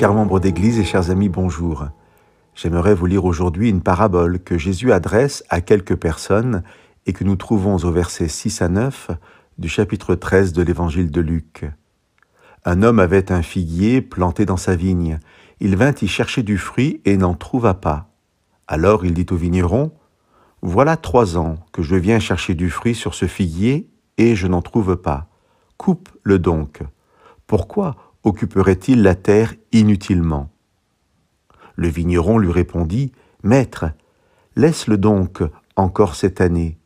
Chers membres d'Église et chers amis, bonjour. J'aimerais vous lire aujourd'hui une parabole que Jésus adresse à quelques personnes et que nous trouvons au verset 6 à 9 du chapitre 13 de l'évangile de Luc. Un homme avait un figuier planté dans sa vigne. Il vint y chercher du fruit et n'en trouva pas. Alors il dit au vigneron, Voilà trois ans que je viens chercher du fruit sur ce figuier et je n'en trouve pas. Coupe-le donc. Pourquoi occuperait-il la terre inutilement? Le vigneron lui répondit, Maître, laisse-le donc encore cette année,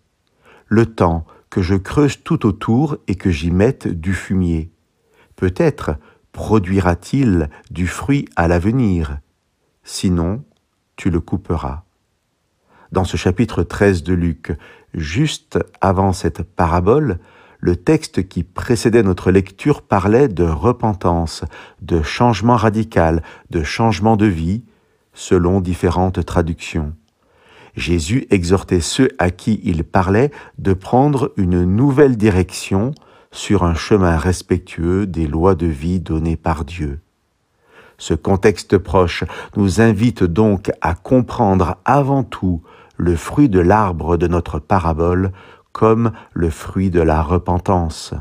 le temps que je creuse tout autour et que j'y mette du fumier. Peut-être produira-t-il du fruit à l'avenir, sinon tu le couperas. Dans ce chapitre 13 de Luc, juste avant cette parabole, le texte qui précédait notre lecture parlait de repentance, de changement radical, de changement de vie, selon différentes traductions. Jésus exhortait ceux à qui il parlait de prendre une nouvelle direction sur un chemin respectueux des lois de vie données par Dieu. Ce contexte proche nous invite donc à comprendre avant tout le fruit de l'arbre de notre parabole comme le fruit de la repentance.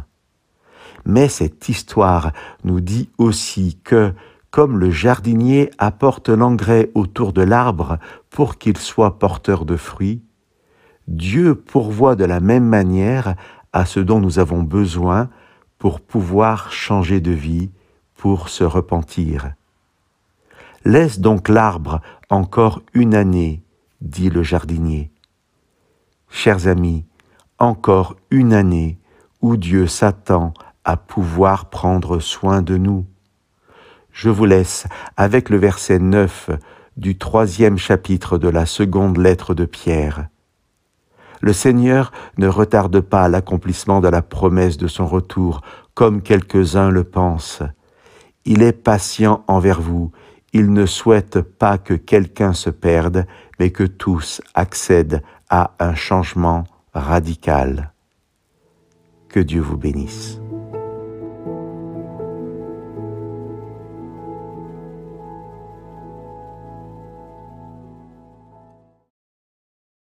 Mais cette histoire nous dit aussi que, comme le jardinier apporte l'engrais autour de l'arbre pour qu'il soit porteur de fruits, Dieu pourvoit de la même manière à ce dont nous avons besoin pour pouvoir changer de vie, pour se repentir. Laisse donc l'arbre encore une année, dit le jardinier. Chers amis, encore une année où Dieu s'attend à pouvoir prendre soin de nous. Je vous laisse avec le verset 9 du troisième chapitre de la seconde lettre de Pierre. Le Seigneur ne retarde pas l'accomplissement de la promesse de son retour, comme quelques-uns le pensent. Il est patient envers vous, il ne souhaite pas que quelqu'un se perde, mais que tous accèdent à un changement radical. Que Dieu vous bénisse.